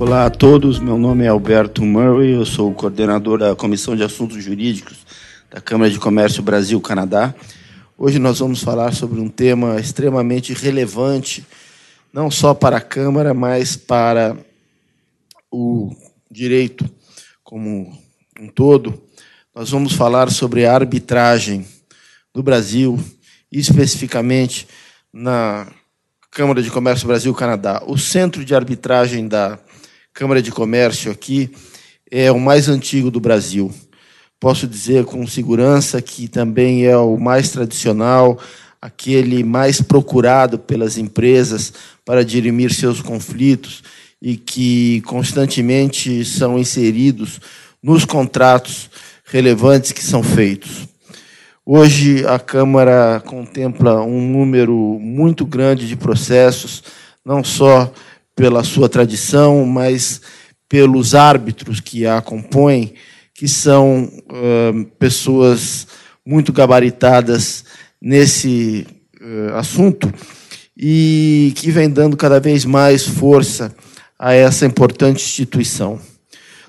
Olá a todos, meu nome é Alberto Murray, eu sou coordenador da Comissão de Assuntos Jurídicos da Câmara de Comércio Brasil-Canadá. Hoje nós vamos falar sobre um tema extremamente relevante, não só para a Câmara, mas para o direito como um todo. Nós vamos falar sobre a arbitragem no Brasil, especificamente na Câmara de Comércio Brasil-Canadá. O centro de arbitragem da Câmara de Comércio aqui é o mais antigo do Brasil. Posso dizer com segurança que também é o mais tradicional, aquele mais procurado pelas empresas para dirimir seus conflitos e que constantemente são inseridos nos contratos relevantes que são feitos. Hoje a Câmara contempla um número muito grande de processos, não só pela sua tradição, mas pelos árbitros que a compõem, que são uh, pessoas muito gabaritadas nesse uh, assunto e que vem dando cada vez mais força a essa importante instituição.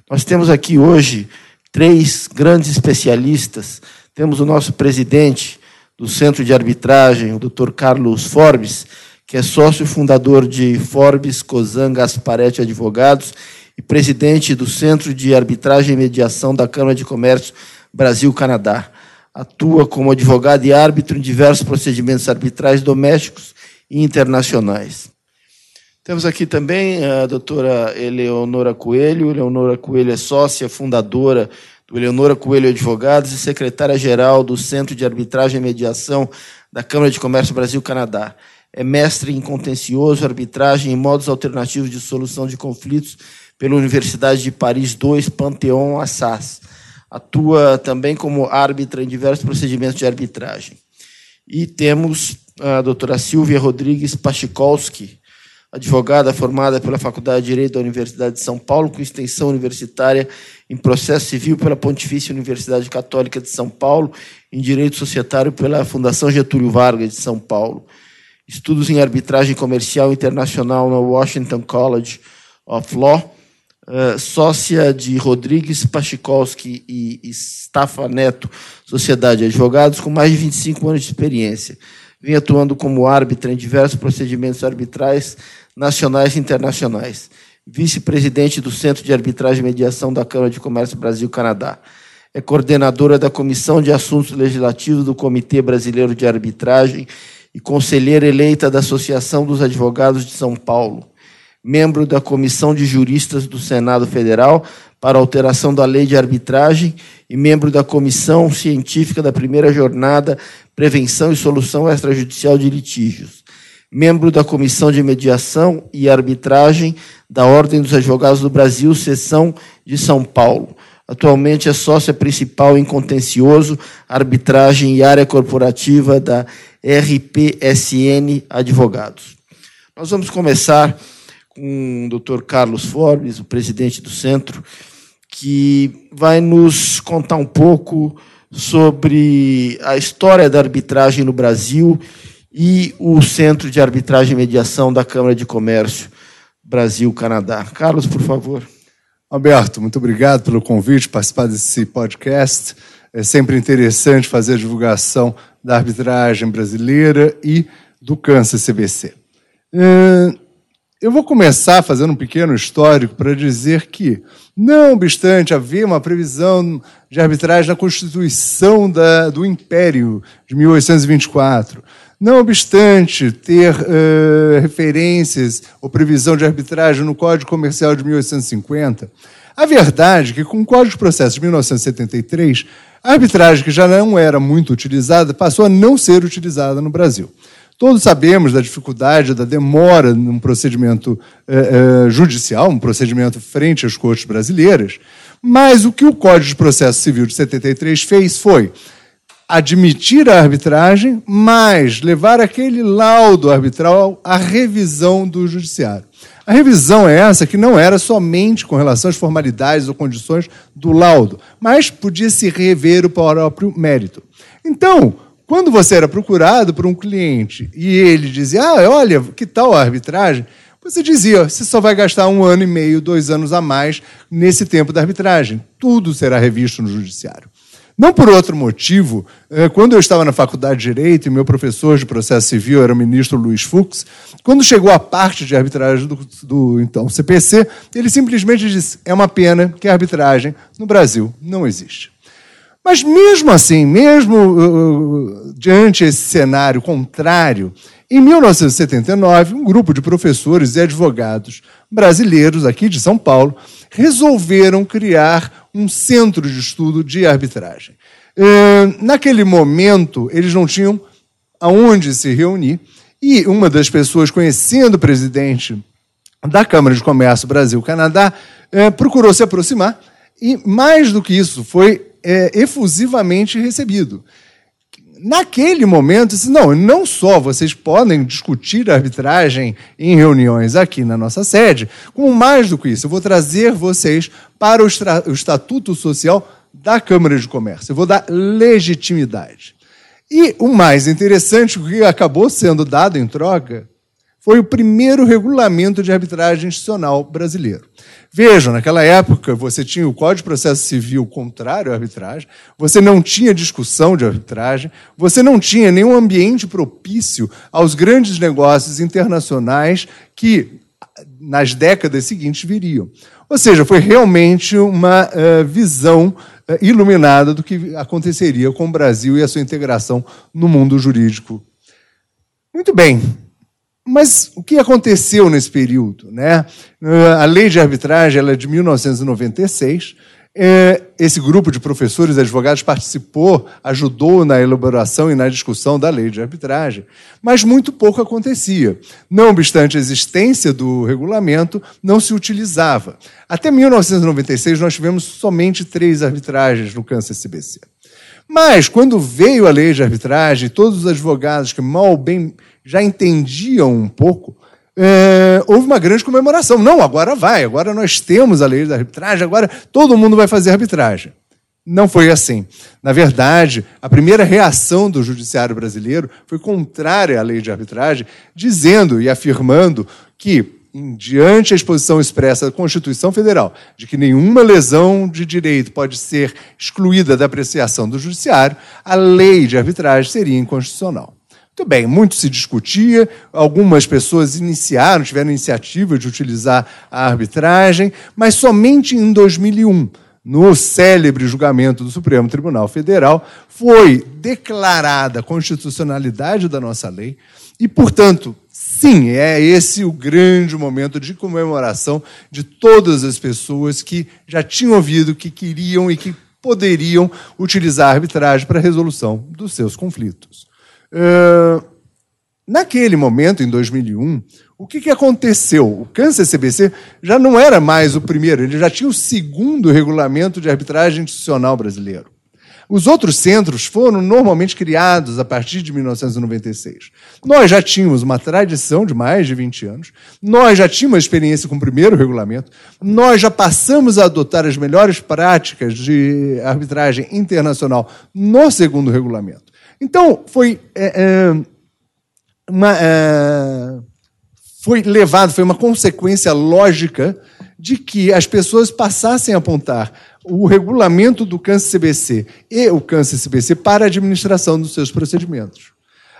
Nós temos aqui hoje três grandes especialistas. Temos o nosso presidente do Centro de Arbitragem, o Dr. Carlos Forbes, que é sócio fundador de Forbes Cozan Gasparetti Advogados e presidente do Centro de Arbitragem e Mediação da Câmara de Comércio Brasil-Canadá. Atua como advogado e árbitro em diversos procedimentos arbitrais domésticos e internacionais. Temos aqui também a doutora Eleonora Coelho. Eleonora Coelho é sócia fundadora do Eleonora Coelho Advogados e secretária-geral do Centro de Arbitragem e Mediação da Câmara de Comércio Brasil-Canadá é mestre em contencioso, arbitragem e modos alternativos de solução de conflitos pela Universidade de Paris II, Pantheon Assas. Atua também como árbitra em diversos procedimentos de arbitragem. E temos a doutora Silvia Rodrigues Pachikolski, advogada formada pela Faculdade de Direito da Universidade de São Paulo, com extensão universitária em processo civil pela Pontifícia Universidade Católica de São Paulo, em direito societário pela Fundação Getúlio Vargas de São Paulo estudos em arbitragem comercial internacional no Washington College of Law, uh, sócia de Rodrigues Pachikolski e Stafa Neto, Sociedade de Advogados, com mais de 25 anos de experiência. Vem atuando como árbitra em diversos procedimentos arbitrais nacionais e internacionais. Vice-presidente do Centro de Arbitragem e Mediação da Câmara de Comércio Brasil-Canadá. É coordenadora da Comissão de Assuntos Legislativos do Comitê Brasileiro de Arbitragem e conselheira eleita da Associação dos Advogados de São Paulo, membro da Comissão de Juristas do Senado Federal para alteração da lei de arbitragem e membro da Comissão Científica da Primeira Jornada Prevenção e Solução Extrajudicial de Litígios, membro da Comissão de Mediação e Arbitragem da Ordem dos Advogados do Brasil, seção de São Paulo. Atualmente é sócia principal em contencioso, arbitragem e área corporativa da RPSN Advogados. Nós vamos começar com o Dr. Carlos Forbes, o presidente do centro, que vai nos contar um pouco sobre a história da arbitragem no Brasil e o Centro de Arbitragem e Mediação da Câmara de Comércio Brasil-Canadá. Carlos, por favor. Alberto, muito obrigado pelo convite, participar desse podcast. É sempre interessante fazer a divulgação da arbitragem brasileira e do câncer CBC. Eu vou começar fazendo um pequeno histórico para dizer que, não obstante haver uma previsão de arbitragem na Constituição da, do Império de 1824, não obstante ter uh, referências ou previsão de arbitragem no Código Comercial de 1850, a verdade é que, com o Código de Processo de 1973, a arbitragem, que já não era muito utilizada, passou a não ser utilizada no Brasil. Todos sabemos da dificuldade, da demora num procedimento eh, eh, judicial, um procedimento frente às cortes brasileiras, mas o que o Código de Processo Civil de 73 fez foi admitir a arbitragem, mas levar aquele laudo arbitral à revisão do judiciário. A revisão é essa que não era somente com relação às formalidades ou condições do laudo, mas podia se rever o próprio mérito. Então, quando você era procurado por um cliente e ele dizia: Ah, olha, que tal a arbitragem? você dizia, você só vai gastar um ano e meio, dois anos a mais nesse tempo da arbitragem. Tudo será revisto no judiciário. Não por outro motivo, eh, quando eu estava na faculdade de Direito e meu professor de processo civil era o ministro Luiz Fux, quando chegou a parte de arbitragem do, do então CPC, ele simplesmente disse: é uma pena que a arbitragem no Brasil não existe. Mas mesmo assim, mesmo uh, diante esse cenário contrário, em 1979, um grupo de professores e advogados brasileiros aqui de São Paulo resolveram criar um centro de estudo de arbitragem. Uh, naquele momento, eles não tinham aonde se reunir e uma das pessoas, conhecendo o presidente da Câmara de Comércio Brasil-Canadá, uh, procurou se aproximar e, mais do que isso, foi é, efusivamente recebido. Naquele momento, disse, não, não só vocês podem discutir arbitragem em reuniões aqui na nossa sede, como mais do que isso, eu vou trazer vocês para o, o Estatuto Social da Câmara de Comércio. Eu vou dar legitimidade. E o mais interessante, o que acabou sendo dado em troca, foi o primeiro regulamento de arbitragem institucional brasileiro. Vejam, naquela época você tinha o Código de Processo Civil contrário à arbitragem, você não tinha discussão de arbitragem, você não tinha nenhum ambiente propício aos grandes negócios internacionais que nas décadas seguintes viriam. Ou seja, foi realmente uma uh, visão uh, iluminada do que aconteceria com o Brasil e a sua integração no mundo jurídico. Muito bem, mas o que aconteceu nesse período? Né? A lei de arbitragem ela é de 1996. É, esse grupo de professores e advogados participou, ajudou na elaboração e na discussão da lei de arbitragem, mas muito pouco acontecia. Não obstante a existência do regulamento, não se utilizava. Até 1996, nós tivemos somente três arbitragens no câncer CBC. Mas, quando veio a lei de arbitragem, todos os advogados que mal bem já entendiam um pouco, é, houve uma grande comemoração. Não, agora vai, agora nós temos a lei da arbitragem, agora todo mundo vai fazer arbitragem. Não foi assim. Na verdade, a primeira reação do judiciário brasileiro foi contrária à lei de arbitragem, dizendo e afirmando que, diante a exposição expressa da Constituição Federal de que nenhuma lesão de direito pode ser excluída da apreciação do judiciário, a lei de arbitragem seria inconstitucional. Muito bem, muito se discutia, algumas pessoas iniciaram, tiveram iniciativa de utilizar a arbitragem, mas somente em 2001, no célebre julgamento do Supremo Tribunal Federal, foi declarada a constitucionalidade da nossa lei e, portanto, sim, é esse o grande momento de comemoração de todas as pessoas que já tinham ouvido que queriam e que poderiam utilizar a arbitragem para a resolução dos seus conflitos. Uh, naquele momento, em 2001, o que, que aconteceu? O Câncer CBC já não era mais o primeiro, ele já tinha o segundo regulamento de arbitragem institucional brasileiro. Os outros centros foram normalmente criados a partir de 1996. Nós já tínhamos uma tradição de mais de 20 anos, nós já tínhamos experiência com o primeiro regulamento, nós já passamos a adotar as melhores práticas de arbitragem internacional no segundo regulamento. Então, foi é, é, uma, é, foi levado, foi uma consequência lógica de que as pessoas passassem a apontar o regulamento do câncer CBC e o câncer CBC para a administração dos seus procedimentos.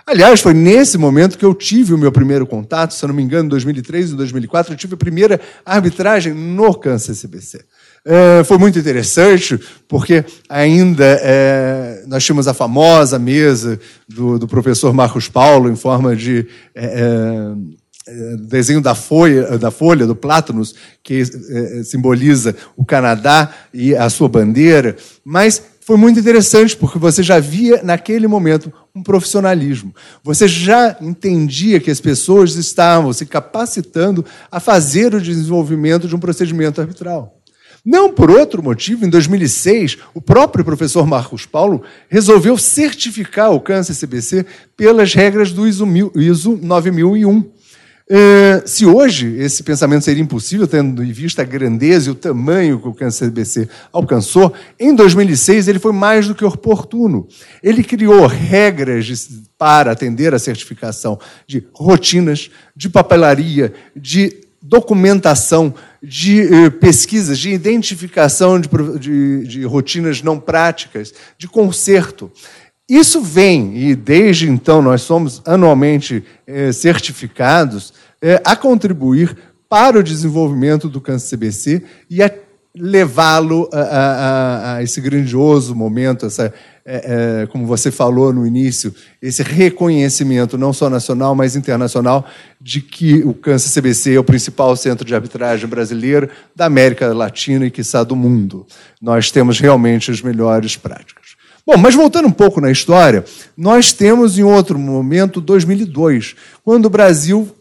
Aliás, foi nesse momento que eu tive o meu primeiro contato, se eu não me engano, em 2003 e 2004, eu tive a primeira arbitragem no câncer CBC. É, foi muito interessante, porque ainda é, nós tínhamos a famosa mesa do, do, professor Marcos Paulo, em forma de é, é, desenho da folha, da folha, do Plátanos, que é, simboliza o Canadá e a sua bandeira, mas foi muito interessante, porque você já via naquele momento um profissionalismo. Você já entendia que as pessoas estavam se capacitando a fazer o desenvolvimento de um procedimento arbitral. Não por outro motivo, em 2006, o próprio professor Marcos Paulo resolveu certificar o câncer CBC pelas regras do ISO, ISO 9001. Uh, se hoje esse pensamento seria impossível, tendo em vista a grandeza e o tamanho que o câncer CBC alcançou, em 2006 ele foi mais do que oportuno. Ele criou regras de, para atender a certificação de rotinas, de papelaria, de documentação, de uh, pesquisas, de identificação de, de, de rotinas não práticas, de conserto. Isso vem, e desde então nós somos anualmente eh, certificados, eh, a contribuir para o desenvolvimento do câncer CBC e a levá-lo a, a, a, esse grandioso momento, essa, é, é, como você falou no início, esse reconhecimento, não só nacional, mas internacional, de que o câncer CBC é o principal centro de arbitragem brasileiro da América Latina e, quiçá, do mundo. Nós temos realmente as melhores práticas. Bom, mas voltando um pouco na história, nós temos em outro momento 2002, quando o Brasil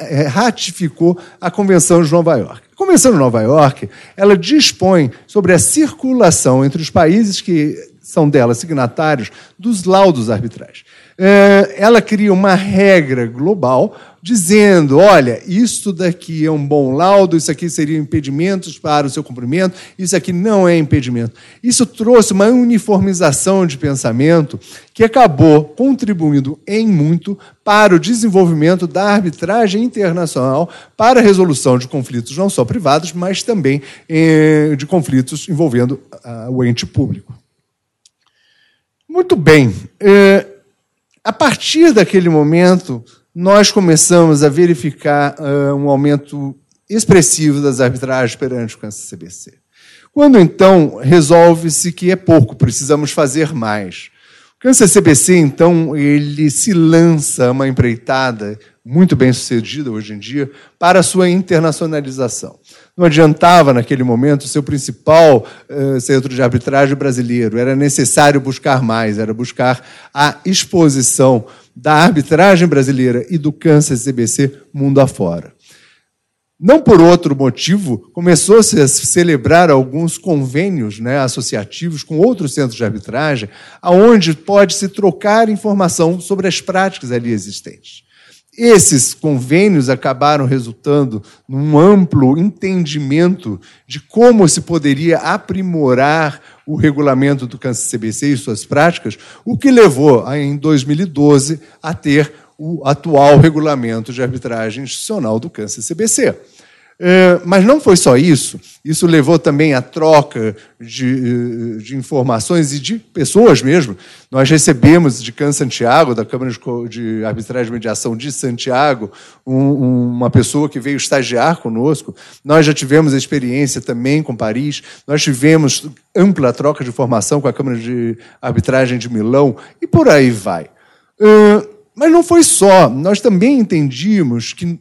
é, ratificou a Convenção de Nova York. Convenção de Nova York, ela dispõe sobre a circulação entre os países que são dela signatários dos laudos arbitrais. É, ela cria uma regra global dizendo: olha, isso daqui é um bom laudo, isso aqui seria impedimentos para o seu cumprimento, isso aqui não é impedimento. Isso trouxe uma uniformização de pensamento que acabou contribuindo em muito para o desenvolvimento da arbitragem internacional para a resolução de conflitos não só privados, mas também eh, de conflitos envolvendo ah, o ente público. Muito bem. Eh, a partir daquele momento, nós começamos a verificar uh, um aumento expressivo das arbitragens perante o câncer CBC. Quando então resolve-se que é pouco, precisamos fazer mais. O câncer CBC, então, ele se lança uma empreitada muito bem sucedida hoje em dia para a sua internacionalização. Não adiantava, naquele momento, ser o principal uh, centro de arbitragem brasileiro. Era necessário buscar mais, era buscar a exposição da arbitragem brasileira e do câncer CBC mundo afora. Não por outro motivo, começou-se a celebrar alguns convênios né, associativos com outros centros de arbitragem, aonde pode se trocar informação sobre as práticas ali existentes. Esses convênios acabaram resultando num amplo entendimento de como se poderia aprimorar o regulamento do câncer CBC e suas práticas, o que levou, em 2012, a ter o atual regulamento de arbitragem institucional do câncer CBC. É, mas não foi só isso, isso levou também à troca de, de, informações e de pessoas mesmo. Nós recebemos de Can Santiago, da Câmara de Arbitragem e Mediação de Santiago, um, uma pessoa que veio estagiar conosco. Nós já tivemos experiência também com Paris, nós tivemos ampla troca de informação com a Câmara de Arbitragem de Milão, e por aí vai. Mas não foi só, nós também entendíamos que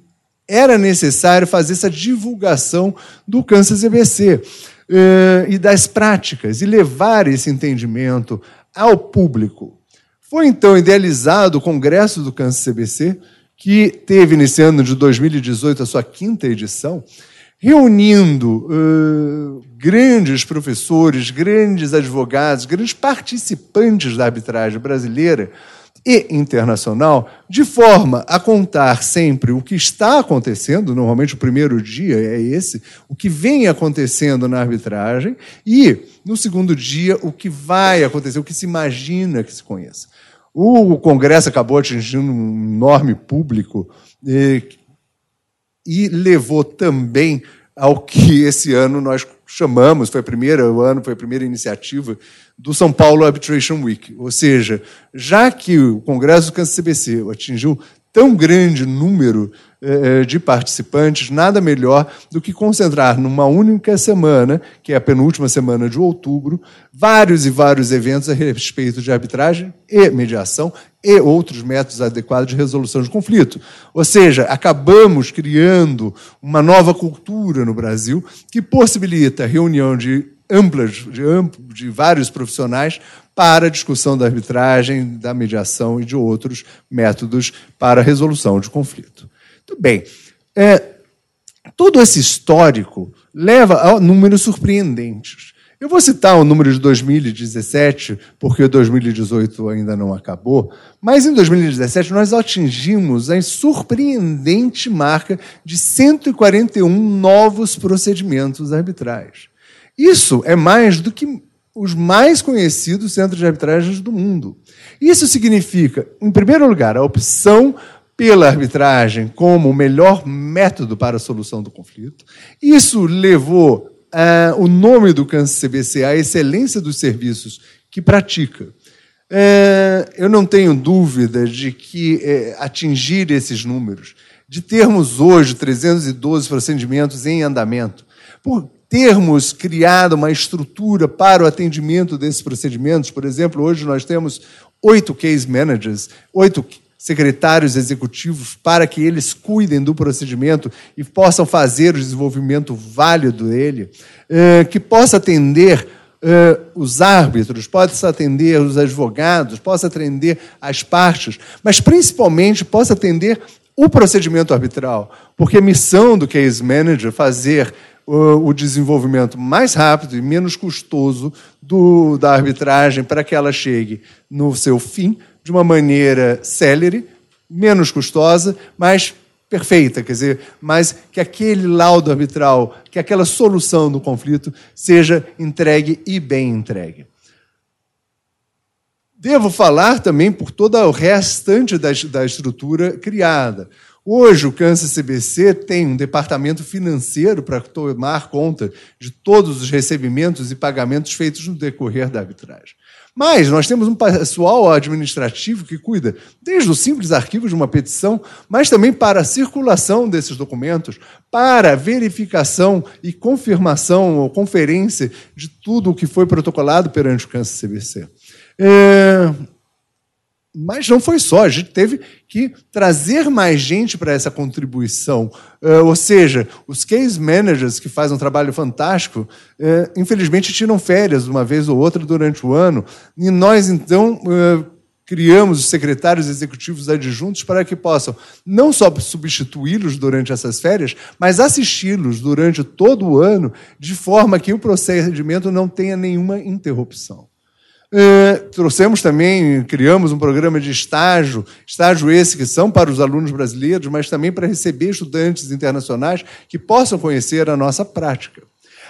era necessário fazer essa divulgação do câncer CBC eh, e das práticas, e levar esse entendimento ao público. Foi então idealizado o Congresso do Câncer CBC, que teve nesse ano de 2018 a sua quinta edição, reunindo uh, grandes professores, grandes advogados, grandes participantes da arbitragem brasileira e internacional, de forma a contar sempre o que está acontecendo, normalmente o primeiro dia é esse, o que vem acontecendo na arbitragem, e no segundo dia o que vai acontecer, o que se imagina que se conheça. O Congresso acabou atingindo um enorme público e, e levou também ao que esse ano nós chamamos, foi a primeira o ano, foi a primeira iniciativa do São Paulo Arbitration Week. Ou seja, já que o Congresso do Câncer CBC atingiu tão grande número eh, de participantes, nada melhor do que concentrar numa única semana, que é a penúltima semana de outubro, vários e vários eventos a respeito de arbitragem e mediação e outros métodos adequados de resolução de conflito. Ou seja, acabamos criando uma nova cultura no Brasil que possibilita reunião de amplas, de, amplo, de vários profissionais para discussão da arbitragem, da mediação e de outros métodos para resolução de conflito. Muito bem. É, todo esse histórico leva a números surpreendentes. Eu vou citar o número de 2017, porque 2018 ainda não acabou, mas em 2017 nós atingimos a surpreendente marca de 141 novos procedimentos arbitrais. Isso é mais do que os mais conhecidos centros de arbitragens do mundo. Isso significa, em primeiro lugar, a opção pela arbitragem como o melhor método para a solução do conflito. Isso levou uh, o nome do câncer CBC à excelência dos serviços que pratica. Uh, eu não tenho dúvida de que uh, atingir esses números, de termos hoje 312 procedimentos em andamento, por termos criado uma estrutura para o atendimento desses procedimentos, por exemplo, hoje nós temos oito case managers, oito secretários executivos para que eles cuidem do procedimento e possam fazer o desenvolvimento válido dele, eh, que possa atender eh, os árbitros, possa atender os advogados, possa atender as partes, mas principalmente possa atender o procedimento arbitral, porque a missão do case manager é fazer o desenvolvimento mais rápido e menos custoso do, da arbitragem para que ela chegue no seu fim de uma maneira célere, menos custosa, mas perfeita, quer dizer, mas que aquele laudo arbitral, que aquela solução do conflito seja entregue e bem entregue. Devo falar também por toda o restante da, da estrutura criada. Hoje, o Câncer CBC tem um departamento financeiro para tomar conta de todos os recebimentos e pagamentos feitos no decorrer da arbitragem. Mas nós temos um pessoal administrativo que cuida desde os simples arquivos de uma petição, mas também para a circulação desses documentos, para verificação e confirmação ou conferência de tudo o que foi protocolado perante o Câncer CBC. É... Mas não foi só, a gente teve que trazer mais gente para essa contribuição. Uh, ou seja, os case managers, que fazem um trabalho fantástico, uh, infelizmente tiram férias uma vez ou outra durante o ano, e nós, então, uh, criamos os secretários executivos adjuntos para que possam não só substituí-los durante essas férias, mas assisti-los durante todo o ano, de forma que o procedimento não tenha nenhuma interrupção. É, trouxemos também, criamos um programa de estágio, estágio esse que são para os alunos brasileiros, mas também para receber estudantes internacionais que possam conhecer a nossa prática.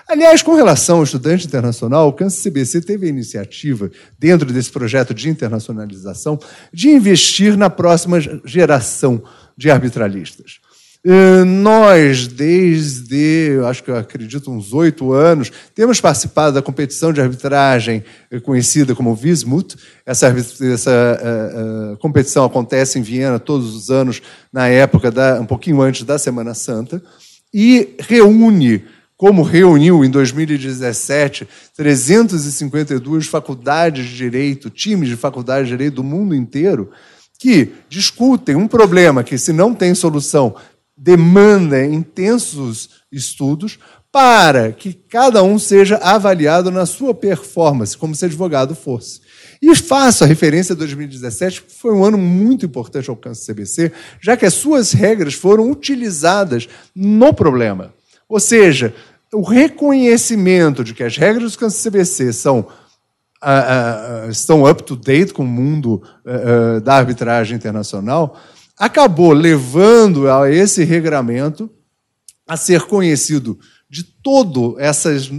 Aliás, com relação ao estudante internacional, o Câncer CBC teve a iniciativa, dentro desse projeto de internacionalização, de investir na próxima geração de arbitralistas. Nós, desde, acho que eu acredito, uns oito anos, temos participado da competição de arbitragem eh, conhecida como Vismut. Essa, essa uh, uh, competição acontece em Viena todos os anos, na época, da, um pouquinho antes da Semana Santa, e reúne, como reuniu em 2017, 352 faculdades de direito, times de faculdades de direito do mundo inteiro, que discutem um problema que, se não tem solução, demanda intensos estudos para que cada um seja avaliado na sua performance, como se advogado fosse. E faço a referência a 2017, que foi um ano muito importante ao Câncer CBC, já que as suas regras foram utilizadas no problema. Ou seja, o reconhecimento de que as regras do Câncer CBC são Uh, uh, estão up to date com o mundo uh, da arbitragem internacional, acabou levando a esse regramento a ser conhecido de todo essas,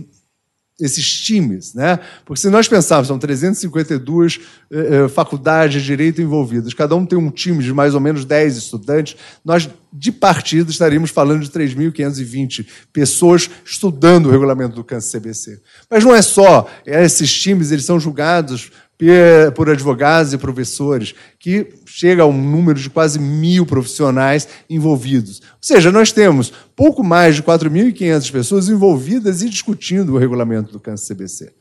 esses times. Né? Porque se nós pensarmos, são 352 eh, eh, faculdades de direito envolvidas, cada um tem um time de mais ou menos 10 estudantes, nós, de partida, estaríamos falando de 3.520 pessoas estudando o regulamento do câncer CBC. Mas não é só, esses times eles são julgados por advogados e professores, que chega a um número de quase mil profissionais envolvidos. Ou seja, nós temos pouco mais de 4.500 pessoas envolvidas e discutindo o regulamento do câncer CBC.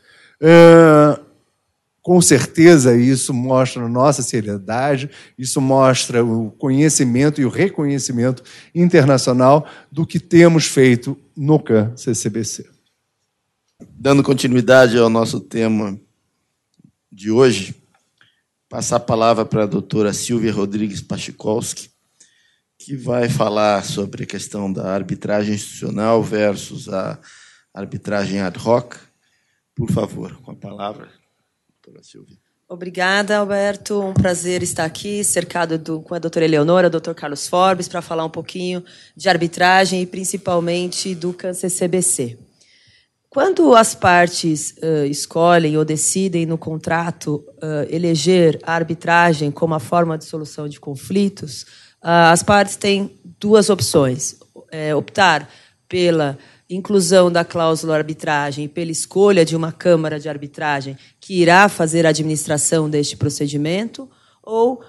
Com certeza, isso mostra a nossa seriedade, isso mostra o conhecimento e o reconhecimento internacional do que temos feito no câncer CBC. Dando continuidade ao nosso tema de hoje, passar a palavra para a doutora Silvia Rodrigues Pachikolski, que vai falar sobre a questão da arbitragem institucional versus a arbitragem ad hoc, Por favor, com a palavra, doutora Silvia. Obrigada, Alberto. Um prazer estar aqui, cercado do, com a doutora Eleonora, o doutor Carlos Forbes, para falar um pouquinho de arbitragem e principalmente do câncer CBC. Quando as partes uh, escolhem ou decidem no contrato uh, eleger a arbitragem como a forma de solução de conflitos, uh, as partes têm duas opções: é, optar pela inclusão da cláusula arbitragem e pela escolha de uma câmara de arbitragem que irá fazer a administração deste procedimento, ou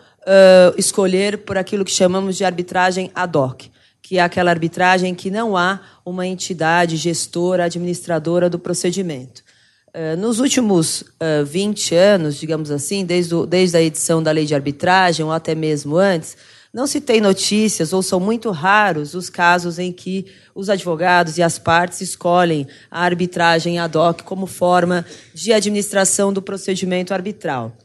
escolher por aquilo que chamamos de arbitragem ad hoc que é aquela arbitragem que não há uma entidade gestora, administradora do procedimento. Eh, nos últimos 20 eh, anos, digamos assim, desde, desde a edição da lei de arbitragem, ou até mesmo antes, não se tem notícias, ou são muito raros, os casos em que os advogados e as partes escolhem a arbitragem ad hoc como forma de administração do procedimento arbitral.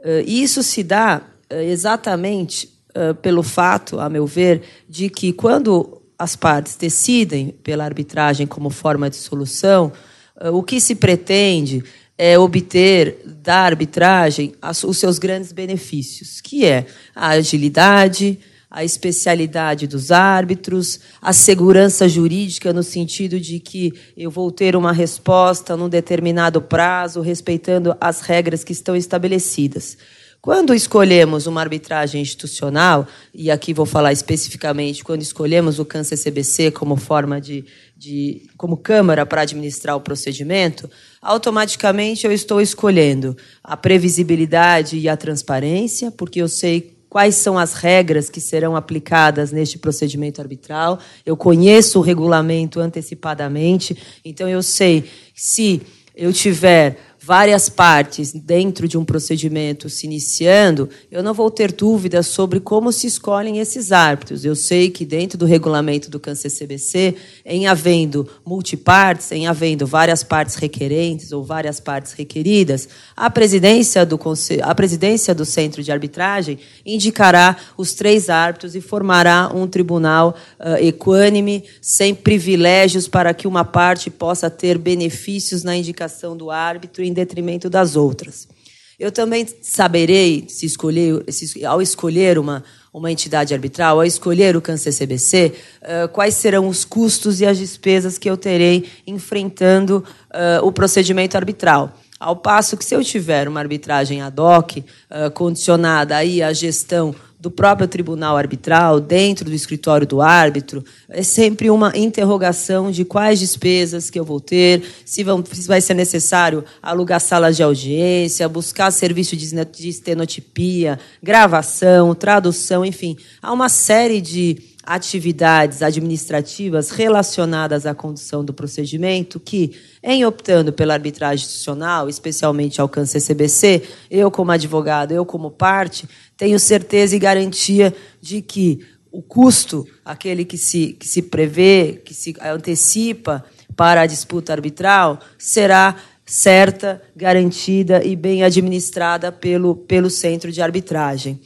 Eh, isso se dá exatamente pelo fato, a meu ver, de que quando as partes decidem pela arbitragem como forma de solução, uh, o que se pretende é obter da arbitragem as, os seus grandes benefícios, que é a agilidade, a especialidade dos árbitros, a segurança jurídica no sentido de que eu vou ter uma resposta num determinado prazo, respeitando as regras que estão estabelecidas. Quando escolhemos uma arbitragem institucional, e aqui vou falar especificamente, quando escolhemos o câncer CBC como forma de, de como câmara para administrar o procedimento, automaticamente eu estou escolhendo a previsibilidade e a transparência, porque eu sei quais são as regras que serão aplicadas neste procedimento arbitral, eu conheço o regulamento antecipadamente, então eu sei se eu tiver várias partes dentro de um procedimento se iniciando, eu não vou ter dúvidas sobre como se escolhem esses árbitros. Eu sei que dentro do regulamento do câncer CBC, em havendo multipartes, em havendo várias partes requerentes ou várias partes requeridas, a presidência do, a presidência do centro de arbitragem indicará os três árbitros e formará um tribunal uh, equânime, sem privilégios para que uma parte possa ter benefícios na indicação do árbitro em detrimento das outras. Eu também saberei, se escolher, se, ao escolher uma, uma entidade arbitral, ao escolher o câncer CBC, uh, quais serão os custos e as despesas que eu terei enfrentando uh, o procedimento arbitral. Ao passo que, se eu tiver uma arbitragem ad hoc, uh, condicionada aí à gestão do próprio tribunal arbitral, dentro do escritório do árbitro, é sempre uma interrogação de quais despesas que eu vou ter, se vai ser necessário alugar salas de audiência, buscar serviço de estenotipia, gravação, tradução, enfim. Há uma série de atividades administrativas relacionadas à condução do procedimento que, em optando pela arbitragem institucional, especialmente ao CBC, eu como advogado, eu como parte, tenho certeza e garantia de que o custo, aquele que se, que se prevê, que se antecipa para a disputa arbitral, será certa, garantida e bem administrada pelo, pelo centro de arbitragem.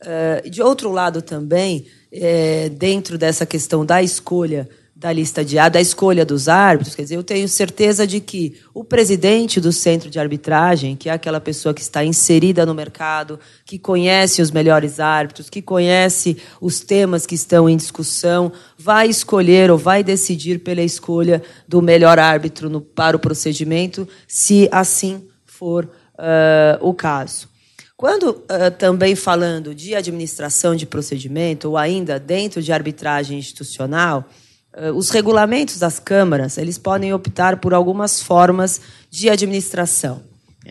Uh, de outro lado também, é, dentro dessa questão da escolha da lista de da escolha dos árbitros, quer dizer, eu tenho certeza de que o presidente do centro de arbitragem, que é aquela pessoa que está inserida no mercado, que conhece os melhores árbitros, que conhece os temas que estão em discussão, vai escolher ou vai decidir pela escolha do melhor árbitro no, para o procedimento, se assim for uh, o caso. Quando uh, também falando de administração de procedimento, ou ainda dentro de arbitragem institucional, uh, os regulamentos das câmaras eles podem optar por algumas formas de administração.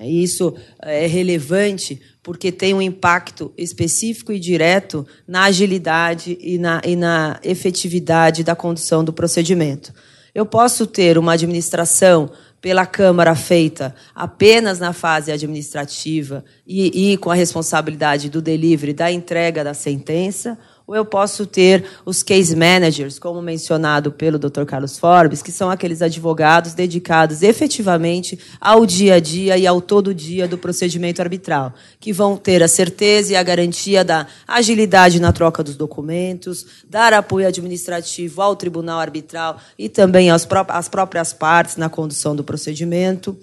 Isso é relevante porque tem um impacto específico e direto na agilidade e na, e na efetividade da condução do procedimento. Eu posso ter uma administração pela Câmara feita apenas na fase administrativa e, e com a responsabilidade do delivery da entrega da sentença, ou eu posso ter os case managers, como mencionado pelo Dr. Carlos Forbes, que são aqueles advogados dedicados efetivamente ao dia a dia e ao todo dia do procedimento arbitral, que vão ter a certeza e a garantia da agilidade na troca dos documentos, dar apoio administrativo ao tribunal arbitral e também às próprias partes na condução do procedimento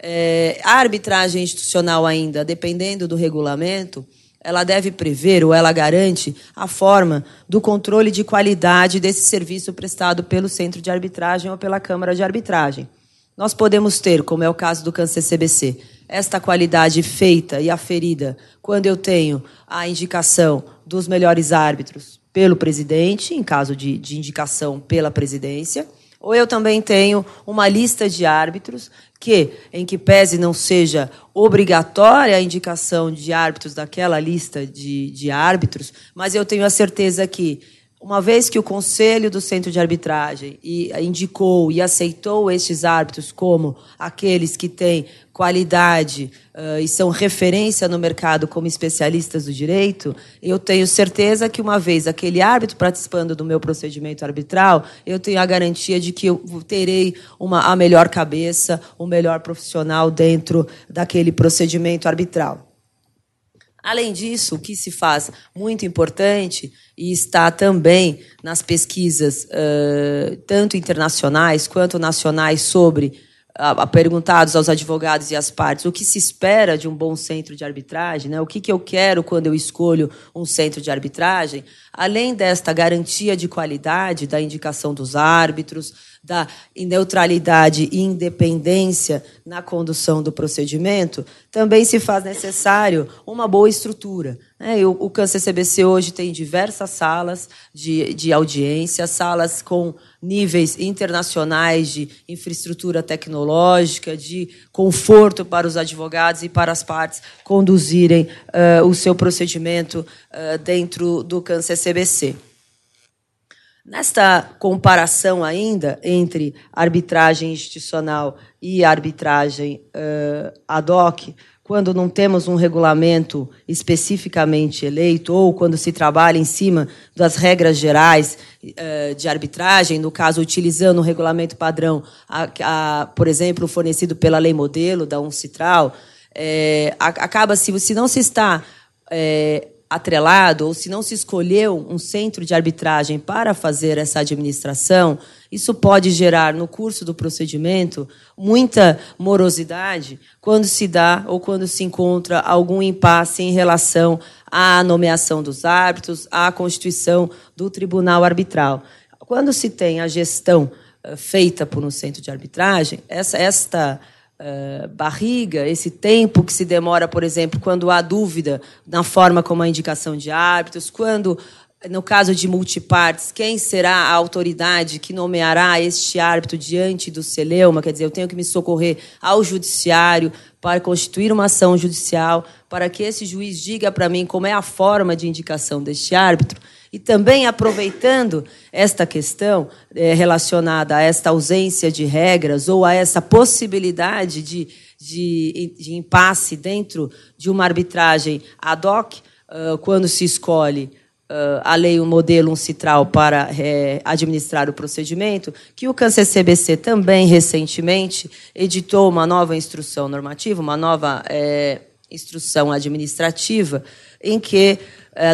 É, a arbitragem institucional ainda, dependendo do regulamento, ela deve prever ou ela garante a forma do controle de qualidade desse serviço prestado pelo centro de arbitragem ou pela Câmara de Arbitragem. Nós podemos ter, como é o caso do Câncer CBC, esta qualidade feita e aferida quando eu tenho a indicação dos melhores árbitros pelo presidente, em caso de, de indicação pela presidência, ou eu também tenho uma lista de árbitros que, em que pese não seja obrigatória a indicação de árbitros daquela lista de, de árbitros, mas eu tenho a certeza que uma vez que o Conselho do Centro de Arbitragem indicou e aceitou estes árbitros como aqueles que têm qualidade uh, e são referência no mercado como especialistas do direito, eu tenho certeza que uma vez aquele árbitro participando do meu procedimento arbitral, eu tenho a garantia de que eu terei uma, a melhor cabeça, o melhor profissional dentro daquele procedimento arbitral. Além disso, o que se faz muito importante e está também nas pesquisas, uh, tanto internacionais quanto nacionais, sobre uh, perguntados aos advogados e às partes o que se espera de um bom centro de arbitragem, né? o que, que eu quero quando eu escolho um centro de arbitragem, além desta garantia de qualidade da indicação dos árbitros, da neutralidade e independência na condução do procedimento, também se faz necessário uma boa estrutura. Né? O Câncer CBC hoje tem diversas salas de, de audiência, salas com níveis internacionais de infraestrutura tecnológica, de conforto para os advogados e para as partes conduzirem uh, o seu procedimento uh, dentro do Câncer CBC. Nesta comparação ainda entre arbitragem institucional e arbitragem uh, ad hoc, quando não temos um regulamento especificamente eleito ou quando se trabalha em cima das regras gerais uh, de arbitragem, no caso utilizando o regulamento padrão, a, a, por exemplo, fornecido pela lei modelo da UNCITRAL, é, acaba se se não se está é, atrelado, ou se não se escolheu um centro de arbitragem para fazer essa administração, isso pode gerar, no curso do procedimento, muita morosidade quando se dá ou quando se encontra algum impasse em relação à nomeação dos árbitros, à constituição do tribunal arbitral. Quando se tem a gestão eh, feita por um centro de arbitragem, essa, esta uh, barriga, esse tempo que se demora, por exemplo, quando há dúvida na forma como a indicação de árbitros, quando no caso de multipartes, quem será a autoridade que nomeará este árbitro diante do celeuma? Quer dizer, eu tenho que me socorrer ao judiciário para constituir uma ação judicial, para que esse juiz diga para mim como é a forma de indicação deste árbitro. E também aproveitando esta questão é, relacionada a esta ausência de regras ou a essa possibilidade de, de, de impasse dentro de uma arbitragem ad hoc, uh, quando se escolhe uh, a lei, o um modelo, um citral para é, administrar o procedimento, que o Câncer CBC também recentemente editou uma nova instrução normativa, uma nova é, instrução administrativa, em que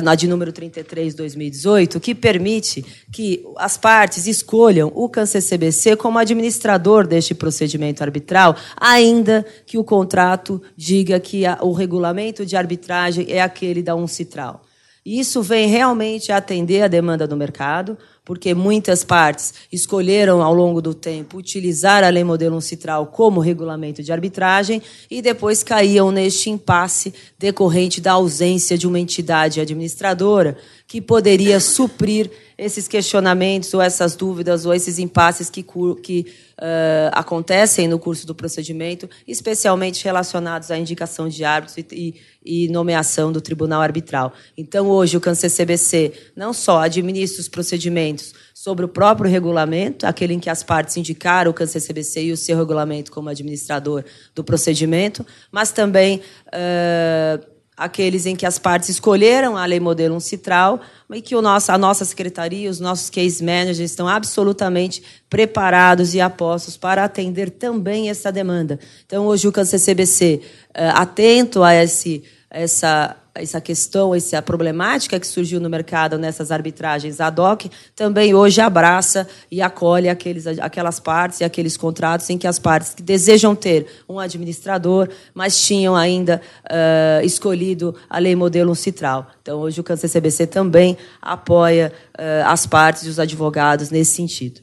na de número 33, 2018, que permite que as partes escolham o CANCER-CBC como administrador deste procedimento arbitral, ainda que o contrato diga que o regulamento de arbitragem é aquele da UNCITRAL. Isso vem realmente atender a demanda do mercado, porque muitas partes escolheram ao longo do tempo utilizar a lei modelo uncitral como regulamento de arbitragem e depois caíam neste impasse decorrente da ausência de uma entidade administradora que poderia suprir esses questionamentos ou essas dúvidas ou esses impasses que, que uh, acontecem no curso do procedimento, especialmente relacionados à indicação de árbitros e, e, nomeação do tribunal arbitral. Então, hoje, o CANCER-CBC não só administra os procedimentos sobre o próprio regulamento, aquele em que as partes indicaram o CANCER-CBC e o seu regulamento como administrador do procedimento, mas também... Uh, aqueles em que as partes escolheram a lei modelo uncitral e que o nosso, a nossa secretaria, os nossos case managers estão absolutamente preparados e apostos para atender também essa demanda. Então, hoje o CANCER-CBC, eh, atento a esse, essa essa questão, essa problemática que surgiu no mercado nessas arbitragens ad hoc, também hoje abraça e acolhe aqueles, aquelas partes e aqueles contratos em que as partes que desejam ter um administrador, mas tinham ainda uh, escolhido a lei modelo Citral. Então, hoje o Câncer CBC também apoia uh, as partes e os advogados nesse sentido.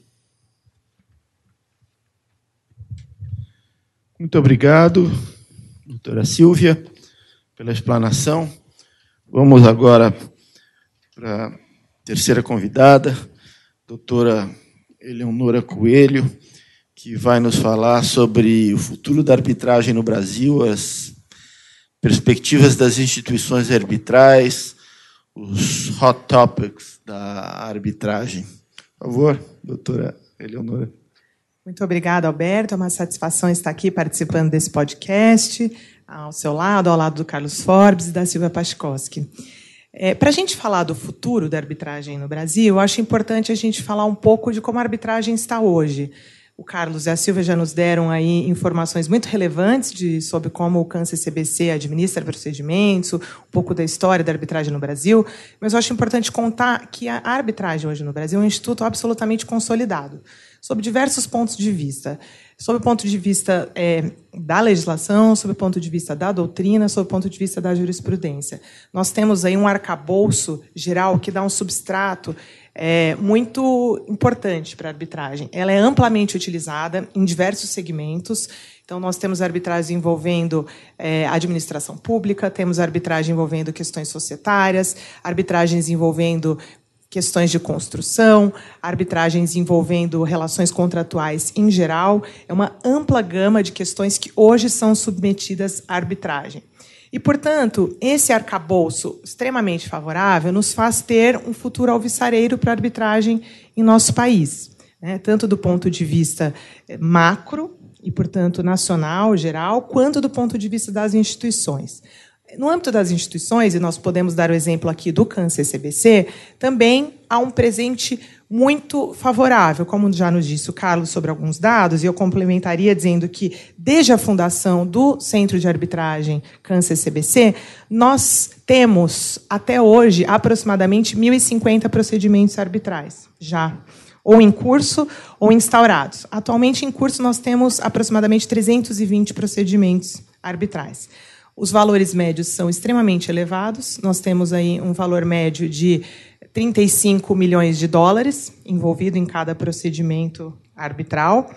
Muito obrigado, doutora Silvia, pela explanação. Vamos agora para a terceira convidada, doutora Eleonora Coelho, que vai nos falar sobre o futuro da arbitragem no Brasil, as perspectivas das instituições arbitrais, os hot topics da arbitragem. Por favor, doutora Eleonora. Muito obrigada, Alberto. É uma satisfação estar aqui participando desse podcast ao seu lado, ao lado do Carlos Forbes e da Silvia Pachkowski. É, Para a gente falar do futuro da arbitragem no Brasil, eu acho importante a gente falar um pouco de como a arbitragem está hoje. O Carlos e a Silvia já nos deram aí informações muito relevantes de, sobre como o Câncer CBC administra procedimentos, um pouco da história da arbitragem no Brasil, mas eu acho importante contar que a arbitragem hoje no Brasil é um instituto absolutamente consolidado, sob diversos pontos de vista sob o ponto de vista é, da legislação, sob o ponto de vista da doutrina, sob o ponto de vista da jurisprudência. Nós temos aí um arcabouço geral que dá um substrato é, muito importante para a arbitragem. Ela é amplamente utilizada em diversos segmentos. Então, nós temos arbitragem envolvendo é, administração pública, temos arbitragem envolvendo questões societárias, arbitragens envolvendo questões de construção, arbitragens envolvendo relações contratuais em geral. É uma ampla gama de questões que hoje são submetidas à arbitragem. E, portanto, esse arcabouço extremamente favorável nos faz ter um futuro alvissareiro para a arbitragem em nosso país, né? tanto do ponto de vista eh, macro, e, portanto, nacional, geral, quanto do ponto de vista das instituições. No âmbito das instituições, e nós podemos dar o exemplo aqui do Câncer CBC, também há um presente muito favorável, como já nos disse o Carlos sobre alguns dados, e eu complementaria dizendo que, desde a fundação do Centro de Arbitragem Câncer CBC, nós temos, até hoje, aproximadamente 1.050 procedimentos arbitrais, já ou em curso ou instaurados. Atualmente, em curso, nós temos aproximadamente 320 procedimentos arbitrais. Os valores médios são extremamente elevados. Nós temos aí um valor médio de 35 milhões de dólares envolvido em cada procedimento arbitral.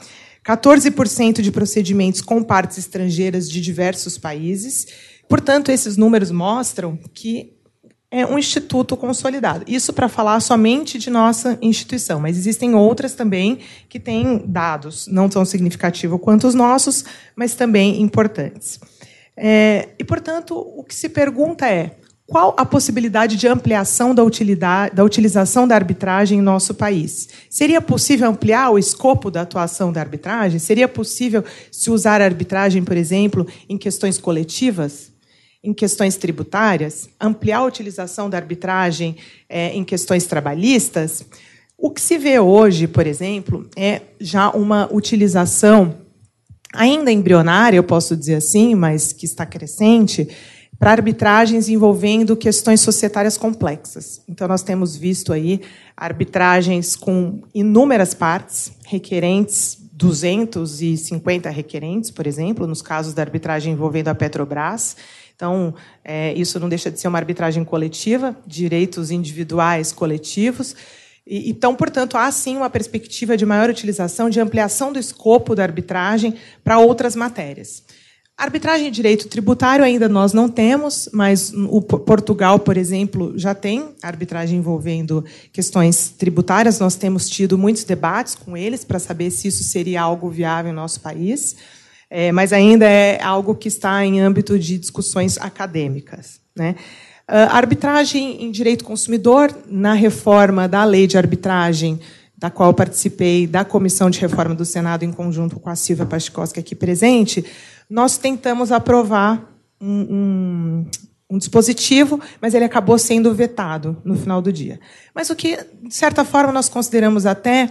14% de procedimentos com partes estrangeiras de diversos países. Portanto, esses números mostram que é um instituto consolidado. Isso para falar somente de nossa instituição, mas existem outras também que têm dados não tão significativos quanto os nossos, mas também importantes. É, e, portanto, o que se pergunta é qual a possibilidade de ampliação da, utilidade, da utilização da arbitragem em nosso país? Seria possível ampliar o escopo da atuação da arbitragem? Seria possível se usar a arbitragem, por exemplo, em questões coletivas? Em questões tributárias? Ampliar a utilização da arbitragem é, em questões trabalhistas? O que se vê hoje, por exemplo, é já uma utilização ainda embrionária, eu posso dizer assim, mas que está crescente, para arbitragens envolvendo questões societárias complexas. Então, nós temos visto aí arbitragens com inúmeras partes, requerentes, 250 requerentes, por exemplo, nos casos da arbitragem envolvendo a Petrobras. Então, é, isso não deixa de ser uma arbitragem coletiva, direitos individuais coletivos. Então, portanto, há sim uma perspectiva de maior utilização, de ampliação do escopo da arbitragem para outras matérias. Arbitragem de direito tributário ainda nós não temos, mas o Portugal, por exemplo, já tem arbitragem envolvendo questões tributárias. Nós temos tido muitos debates com eles para saber se isso seria algo viável em nosso país, é, mas ainda é algo que está em âmbito de discussões acadêmicas. Né? A arbitragem em direito consumidor, na reforma da lei de arbitragem, da qual participei da comissão de reforma do Senado em conjunto com a Silvia Pachkowski aqui presente, nós tentamos aprovar um, um, um, dispositivo, mas ele acabou sendo vetado no final do dia. Mas o que, de certa forma, nós consideramos até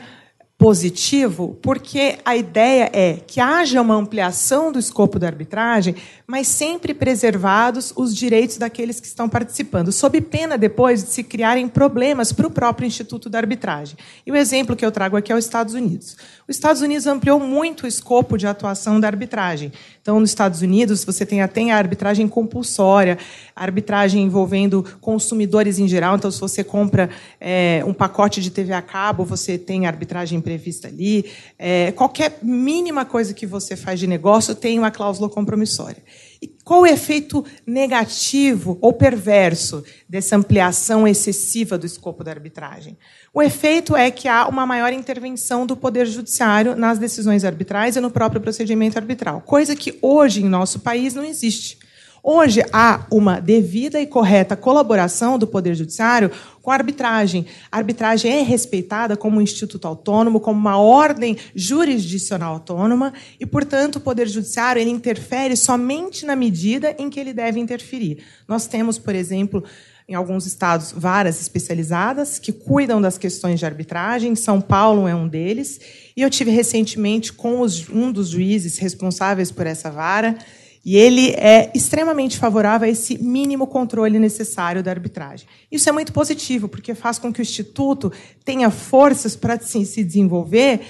positivo, porque a ideia é que haja uma ampliação do escopo da arbitragem, mas sempre preservados os direitos daqueles que estão participando, sob pena depois de se criarem problemas para o próprio Instituto da Arbitragem. E o exemplo que eu trago aqui é os Estados Unidos. Os Estados Unidos ampliou muito o escopo de atuação da arbitragem. Então, nos Estados Unidos, você tem até a arbitragem compulsória, arbitragem envolvendo consumidores em geral. Então, se você compra é, um pacote de TV a cabo, você tem arbitragem prevista ali. É, qualquer mínima coisa que você faz de negócio tem uma cláusula compromissória. E qual o efeito negativo ou perverso dessa ampliação excessiva do escopo da arbitragem? O efeito é que há uma maior intervenção do Poder Judiciário nas decisões arbitrais e no próprio procedimento arbitral, coisa que hoje em nosso país não existe. Hoje há uma devida e correta colaboração do Poder Judiciário com a arbitragem. A arbitragem é respeitada como um instituto autônomo, como uma ordem jurisdicional autônoma, e, portanto, o Poder Judiciário ele interfere somente na medida em que ele deve interferir. Nós temos, por exemplo, em alguns estados, varas especializadas que cuidam das questões de arbitragem. São Paulo é um deles. E eu tive recentemente com os, um dos juízes responsáveis por essa vara e ele é extremamente favorável a esse mínimo controle necessário da arbitragem. Isso é muito positivo, porque faz com que o Instituto tenha forças para se desenvolver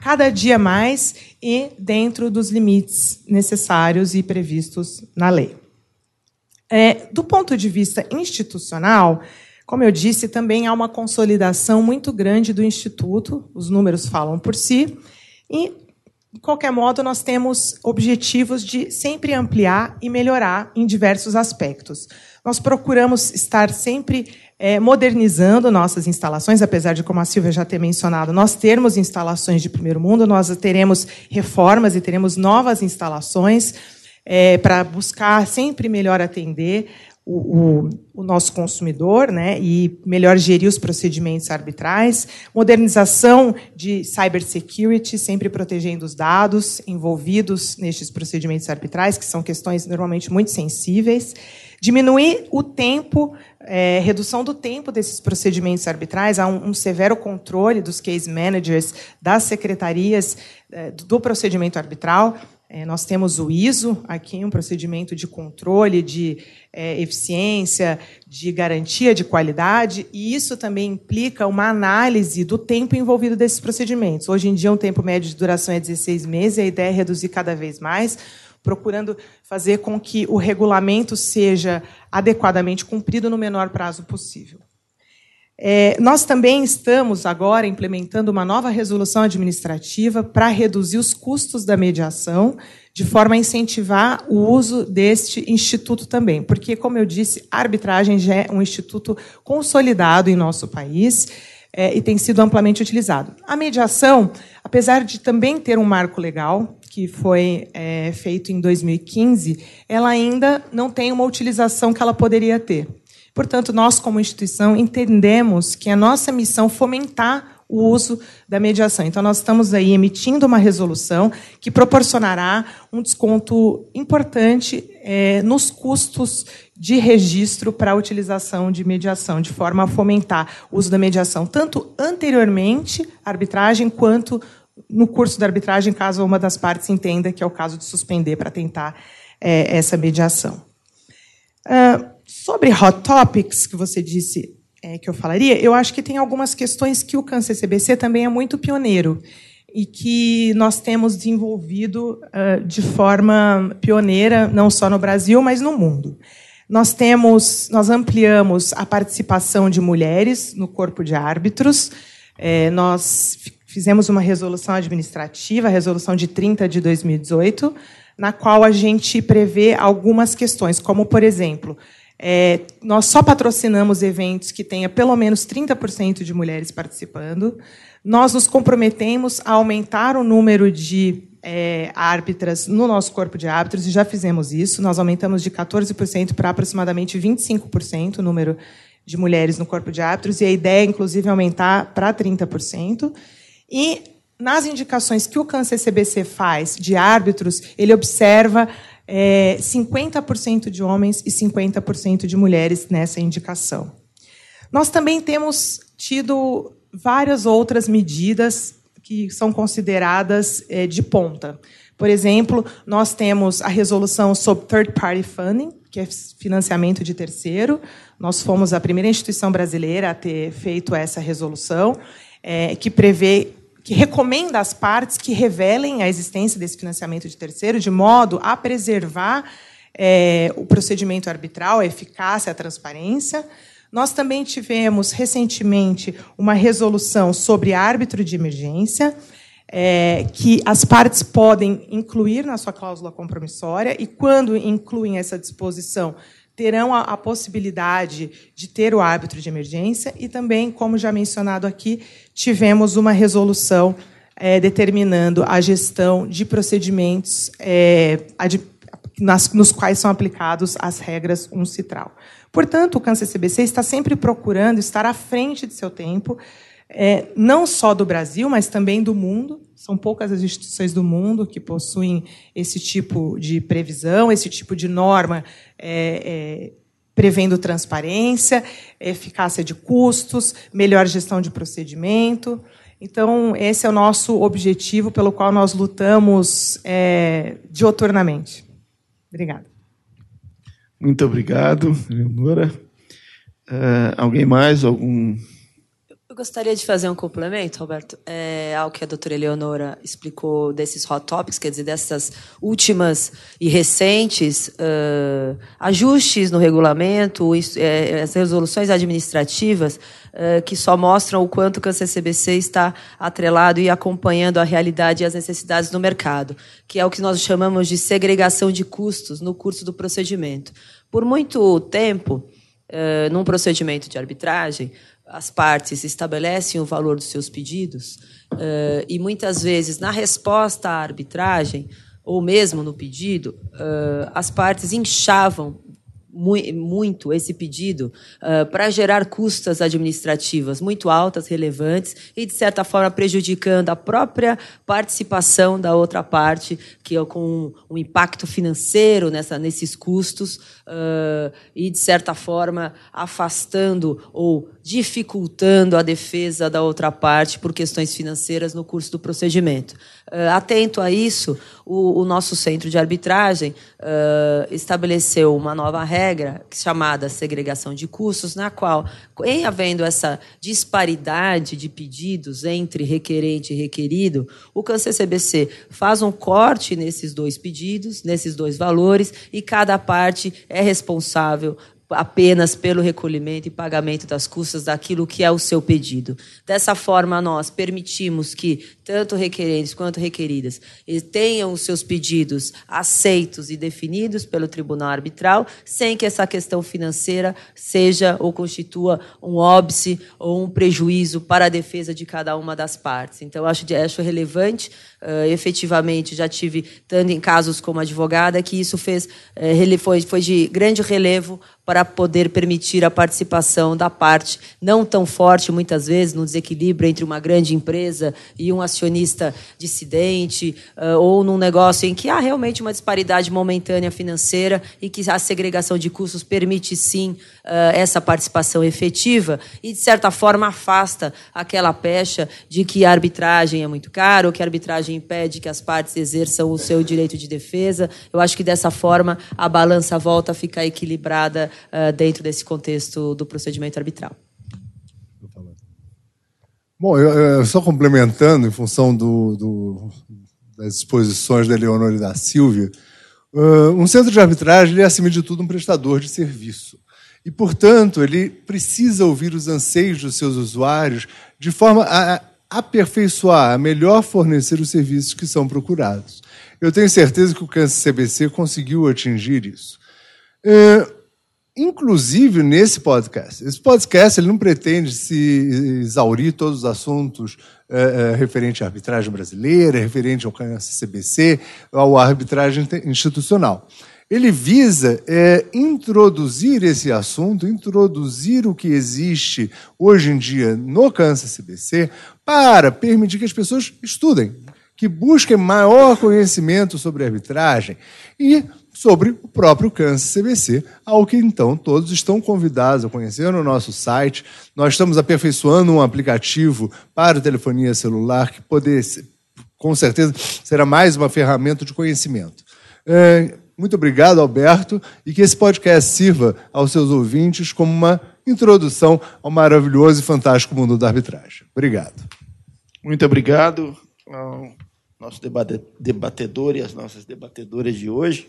cada dia mais e dentro dos limites necessários e previstos na lei. É, do ponto de vista institucional, como eu disse, também há uma consolidação muito grande do Instituto, os números falam por si, e de qualquer modo, nós temos objetivos de sempre ampliar e melhorar em diversos aspectos. Nós procuramos estar sempre é, modernizando nossas instalações, apesar de, como a Silvia já ter mencionado, nós termos instalações de primeiro mundo, nós teremos reformas e teremos novas instalações é, para buscar sempre melhor atender o, o, o, nosso consumidor né, e melhor gerir os procedimentos arbitrais, modernização de cybersecurity, sempre protegendo os dados envolvidos nestes procedimentos arbitrais, que são questões normalmente muito sensíveis, diminuir o tempo, é, redução do tempo desses procedimentos arbitrais, há um, um, severo controle dos case managers, das secretarias é, do procedimento arbitral, é, nós temos o ISO aqui, um procedimento de controle de é, eficiência, de garantia de qualidade, e isso também implica uma análise do tempo envolvido desses procedimentos. Hoje em dia, um tempo médio de duração é 16 meses, e a ideia é reduzir cada vez mais, procurando fazer com que o regulamento seja adequadamente cumprido no menor prazo possível. É, nós também estamos agora implementando uma nova resolução administrativa para reduzir os custos da mediação, de forma a incentivar o uso deste instituto também. Porque, como eu disse, a arbitragem já é um instituto consolidado em nosso país é, e tem sido amplamente utilizado. A mediação, apesar de também ter um marco legal, que foi é, feito em 2015, ela ainda não tem uma utilização que ela poderia ter. Portanto, nós, como instituição, entendemos que a nossa missão é fomentar o uso da mediação. Então, nós estamos aí emitindo uma resolução que proporcionará um desconto importante é, nos custos de registro para a utilização de mediação, de forma a fomentar o uso da mediação, tanto anteriormente à arbitragem, quanto no curso da arbitragem, caso uma das partes entenda que é o caso de suspender para tentar é, essa mediação. Uh, Sobre hot topics, que você disse é, que eu falaria, eu acho que tem algumas questões que o Câncer CBC também é muito pioneiro e que nós temos desenvolvido uh, de forma pioneira, não só no Brasil, mas no mundo. Nós temos, nós ampliamos a participação de mulheres no corpo de árbitros. É, nós fizemos uma resolução administrativa, a resolução de 30 de 2018, na qual a gente prevê algumas questões, como, por exemplo, é, nós só patrocinamos eventos que tenha pelo menos 30% de mulheres participando. Nós nos comprometemos a aumentar o número de é, árbitras no nosso corpo de árbitros, e já fizemos isso. Nós aumentamos de 14% para aproximadamente 25% o número de mulheres no corpo de árbitros, e a ideia, inclusive, é aumentar para 30%. E nas indicações que o Câncer CBC faz de árbitros, ele observa é, 50% de homens e 50% de mulheres nessa indicação. Nós também temos tido várias outras medidas que são consideradas é, de ponta. Por exemplo, nós temos a resolução sobre third party funding, que é financiamento de terceiro. Nós fomos a primeira instituição brasileira a ter feito essa resolução, é, que prevê, que recomenda às partes que revelem a existência desse financiamento de terceiro, de modo a preservar é, o procedimento arbitral, a eficácia, a transparência. Nós também tivemos recentemente uma resolução sobre árbitro de emergência é, que as partes podem incluir na sua cláusula compromissória e, quando incluem essa disposição, terão a, a, possibilidade de ter o árbitro de emergência e também, como já mencionado aqui, tivemos uma resolução é, determinando a gestão de procedimentos é, ad, nas, nos quais são aplicados as regras uncitral. Portanto, o Câncer CBC está sempre procurando estar à frente de seu tempo, é, não só do Brasil, mas também do mundo. São poucas as instituições do mundo que possuem esse tipo de previsão, esse tipo de norma é, é, prevendo transparência, eficácia de custos, melhor gestão de procedimento. Então, esse é o nosso objetivo pelo qual nós lutamos é, dioturnamente. Obrigada. Muito obrigado, Leonora. Uh, alguém mais? Algum eu gostaria de fazer um complemento, Roberto, é, ao que a doutora Eleonora explicou desses hot topics, quer dizer, dessas últimas e recentes uh, ajustes no regulamento, é, as resoluções administrativas, uh, que só mostram o quanto o CBC está atrelado e acompanhando a realidade e as necessidades do mercado, que é o que nós chamamos de segregação de custos no curso do procedimento. Por muito tempo, uh, num procedimento de arbitragem, as partes estabelecem o valor dos seus pedidos uh, e muitas vezes na resposta à arbitragem ou mesmo no pedido uh, as partes inchavam muito esse pedido uh, para gerar custas administrativas muito altas, relevantes e, de certa forma, prejudicando a própria participação da outra parte, que é com um impacto financeiro nessa, nesses custos uh, e, de certa forma, afastando ou dificultando a defesa da outra parte por questões financeiras no curso do procedimento. Uh, atento a isso, o, o, nosso centro de arbitragem uh, estabeleceu uma nova regra chamada segregação de custos, na qual, em havendo essa disparidade de pedidos entre requerente e requerido, o CANCER-CBC faz um corte nesses dois pedidos, nesses dois valores, e cada parte é responsável apenas pelo recolhimento e pagamento das custas daquilo que é o seu pedido. Dessa forma, nós permitimos que tanto requerentes quanto requeridas tenham os seus pedidos aceitos e definidos pelo tribunal arbitral, sem que essa questão financeira seja ou constitua um óbice ou um prejuízo para a defesa de cada uma das partes. Então, acho, acho relevante, uh, efetivamente, já tive, tanto em casos como advogada, que isso fez, uh, foi, foi de grande relevo para poder permitir a participação da parte não tão forte, muitas vezes, no desequilíbrio entre uma grande empresa e um acionista dissidente, uh, ou num negócio em que há realmente uma disparidade momentânea financeira e que a segregação de custos permite, sim, uh, essa participação efetiva e, de certa forma, afasta aquela pecha de que a arbitragem é muito caro, que a arbitragem impede que as partes exerçam o seu direito de defesa. Eu acho que, dessa forma, a balança volta a ficar equilibrada uh, dentro desse contexto do procedimento arbitral. Bom, eu, eu só complementando, em função do, do, das exposições da Leonor e da Silvia, uh, um centro de arbitragem é, acima de tudo, um prestador de serviço. E, portanto, ele precisa ouvir os anseios dos seus usuários de forma a aperfeiçoar, a melhor fornecer os serviços que são procurados. Eu tenho certeza que o Câncer CBC conseguiu atingir isso. Uh, inclusive nesse podcast. Esse podcast ele não pretende se exaurir todos os assuntos é, é, referente à arbitragem brasileira, referente ao CBC, ao arbitragem institucional. Ele visa é, introduzir esse assunto, introduzir o que existe hoje em dia no câncer CBC para permitir que as pessoas estudem, que busquem maior conhecimento sobre arbitragem e sobre o próprio câncer CBC, ao que então todos estão convidados a conhecer no nosso site. Nós estamos aperfeiçoando um aplicativo para telefonia celular que poder, com certeza será mais uma ferramenta de conhecimento. É, muito obrigado, Alberto, e que esse podcast sirva aos seus ouvintes como uma introdução ao maravilhoso e fantástico mundo da arbitragem. Obrigado. Muito obrigado nosso debatedor e às nossas debatedoras de hoje.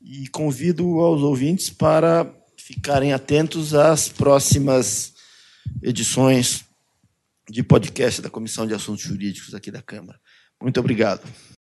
E convido aos ouvintes para ficarem atentos às próximas edições de podcast da Comissão de Assuntos Jurídicos aqui da Câmara. Muito obrigado.